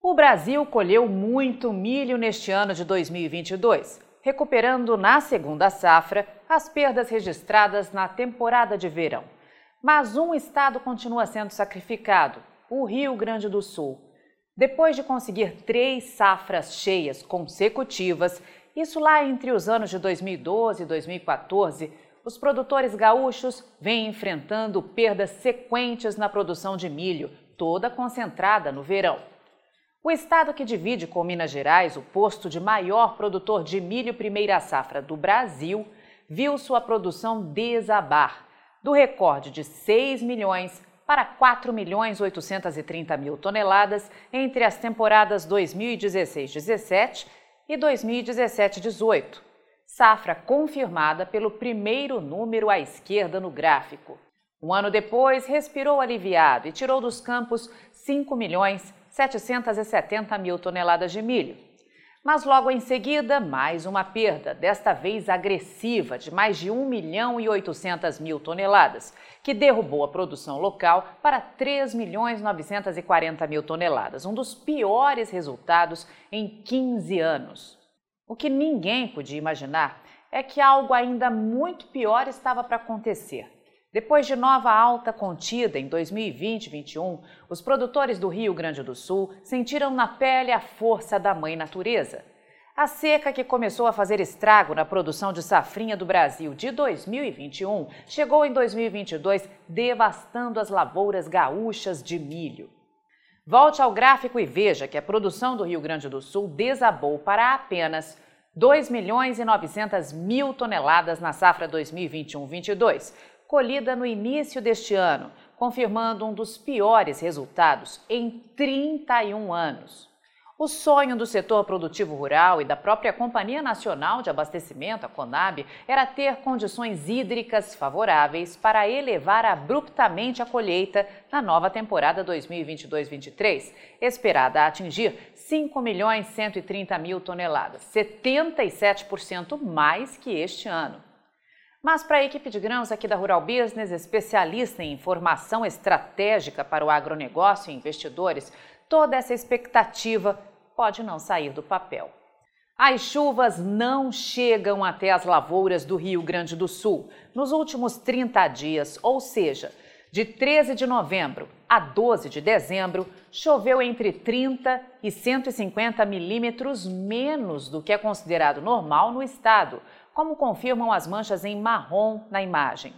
O Brasil colheu muito milho neste ano de 2022, recuperando na segunda safra as perdas registradas na temporada de verão. Mas um estado continua sendo sacrificado: o Rio Grande do Sul. Depois de conseguir três safras cheias consecutivas, isso lá entre os anos de 2012 e 2014, os produtores gaúchos vêm enfrentando perdas sequentes na produção de milho, toda concentrada no verão. O estado que divide com Minas Gerais o posto de maior produtor de milho primeira safra do Brasil viu sua produção desabar, do recorde de 6 milhões para 4 milhões 830 mil toneladas entre as temporadas 2016-17 e 2017-18. Safra confirmada pelo primeiro número à esquerda no gráfico. Um ano depois, respirou aliviado e tirou dos campos 5 milhões 770 mil toneladas de milho. Mas logo em seguida, mais uma perda, desta vez agressiva, de mais de 1 milhão e 800 mil toneladas, que derrubou a produção local para 3 milhões 940 mil toneladas, um dos piores resultados em 15 anos. O que ninguém podia imaginar é que algo ainda muito pior estava para acontecer. Depois de nova alta contida em 2020-21, os produtores do Rio Grande do Sul sentiram na pele a força da mãe natureza. A seca que começou a fazer estrago na produção de safrinha do Brasil de 2021 chegou em 2022 devastando as lavouras gaúchas de milho. Volte ao gráfico e veja que a produção do Rio Grande do Sul desabou para apenas 2 milhões e 900 mil toneladas na safra 2021-22, colhida no início deste ano, confirmando um dos piores resultados em 31 anos. O sonho do setor produtivo rural e da própria Companhia Nacional de Abastecimento, a CONAB, era ter condições hídricas favoráveis para elevar abruptamente a colheita na nova temporada 2022-23, esperada a atingir 5 milhões 130 mil toneladas, 77% mais que este ano. Mas para a equipe de grãos aqui da Rural Business, especialista em informação estratégica para o agronegócio e investidores, toda essa expectativa pode não sair do papel. As chuvas não chegam até as lavouras do Rio Grande do Sul nos últimos 30 dias, ou seja, de 13 de novembro a 12 de dezembro, choveu entre 30 e 150 milímetros menos do que é considerado normal no estado, como confirmam as manchas em marrom na imagem.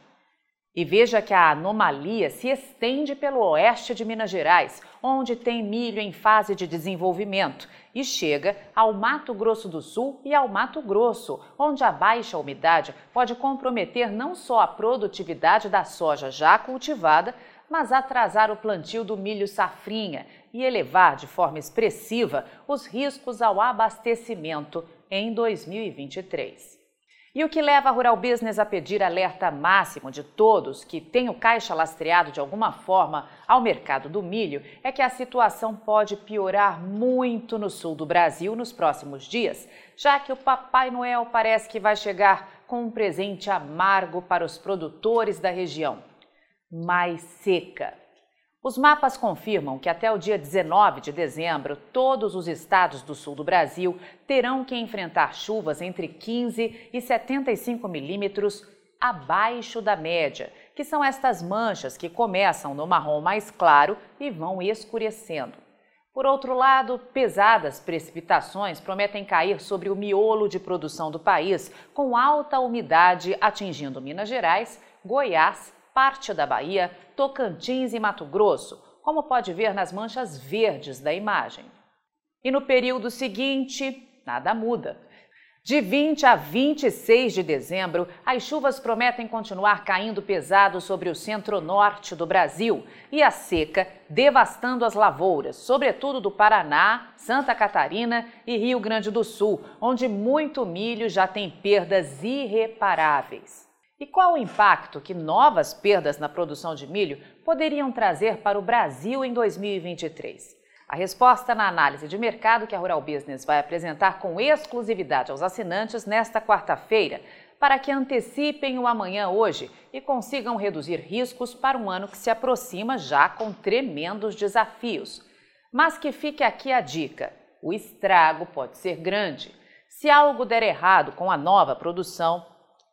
E veja que a anomalia se estende pelo oeste de Minas Gerais, onde tem milho em fase de desenvolvimento, e chega ao Mato Grosso do Sul e ao Mato Grosso, onde a baixa umidade pode comprometer não só a produtividade da soja já cultivada, mas atrasar o plantio do milho safrinha e elevar de forma expressiva os riscos ao abastecimento em 2023. E o que leva a Rural Business a pedir alerta máximo de todos que têm o caixa lastreado de alguma forma ao mercado do milho é que a situação pode piorar muito no sul do Brasil nos próximos dias, já que o Papai Noel parece que vai chegar com um presente amargo para os produtores da região: mais seca. Os mapas confirmam que até o dia 19 de dezembro, todos os estados do sul do Brasil terão que enfrentar chuvas entre 15 e 75 milímetros abaixo da média, que são estas manchas que começam no marrom mais claro e vão escurecendo. Por outro lado, pesadas precipitações prometem cair sobre o miolo de produção do país, com alta umidade atingindo Minas Gerais, Goiás parte da Bahia, Tocantins e Mato Grosso, como pode ver nas manchas verdes da imagem. E no período seguinte, nada muda. De 20 a 26 de dezembro, as chuvas prometem continuar caindo pesado sobre o centro-norte do Brasil e a seca devastando as lavouras, sobretudo do Paraná, Santa Catarina e Rio Grande do Sul, onde muito milho já tem perdas irreparáveis. E qual o impacto que novas perdas na produção de milho poderiam trazer para o Brasil em 2023? A resposta na análise de mercado que a Rural Business vai apresentar com exclusividade aos assinantes nesta quarta-feira, para que antecipem o amanhã hoje e consigam reduzir riscos para um ano que se aproxima já com tremendos desafios. Mas que fique aqui a dica: o estrago pode ser grande. Se algo der errado com a nova produção,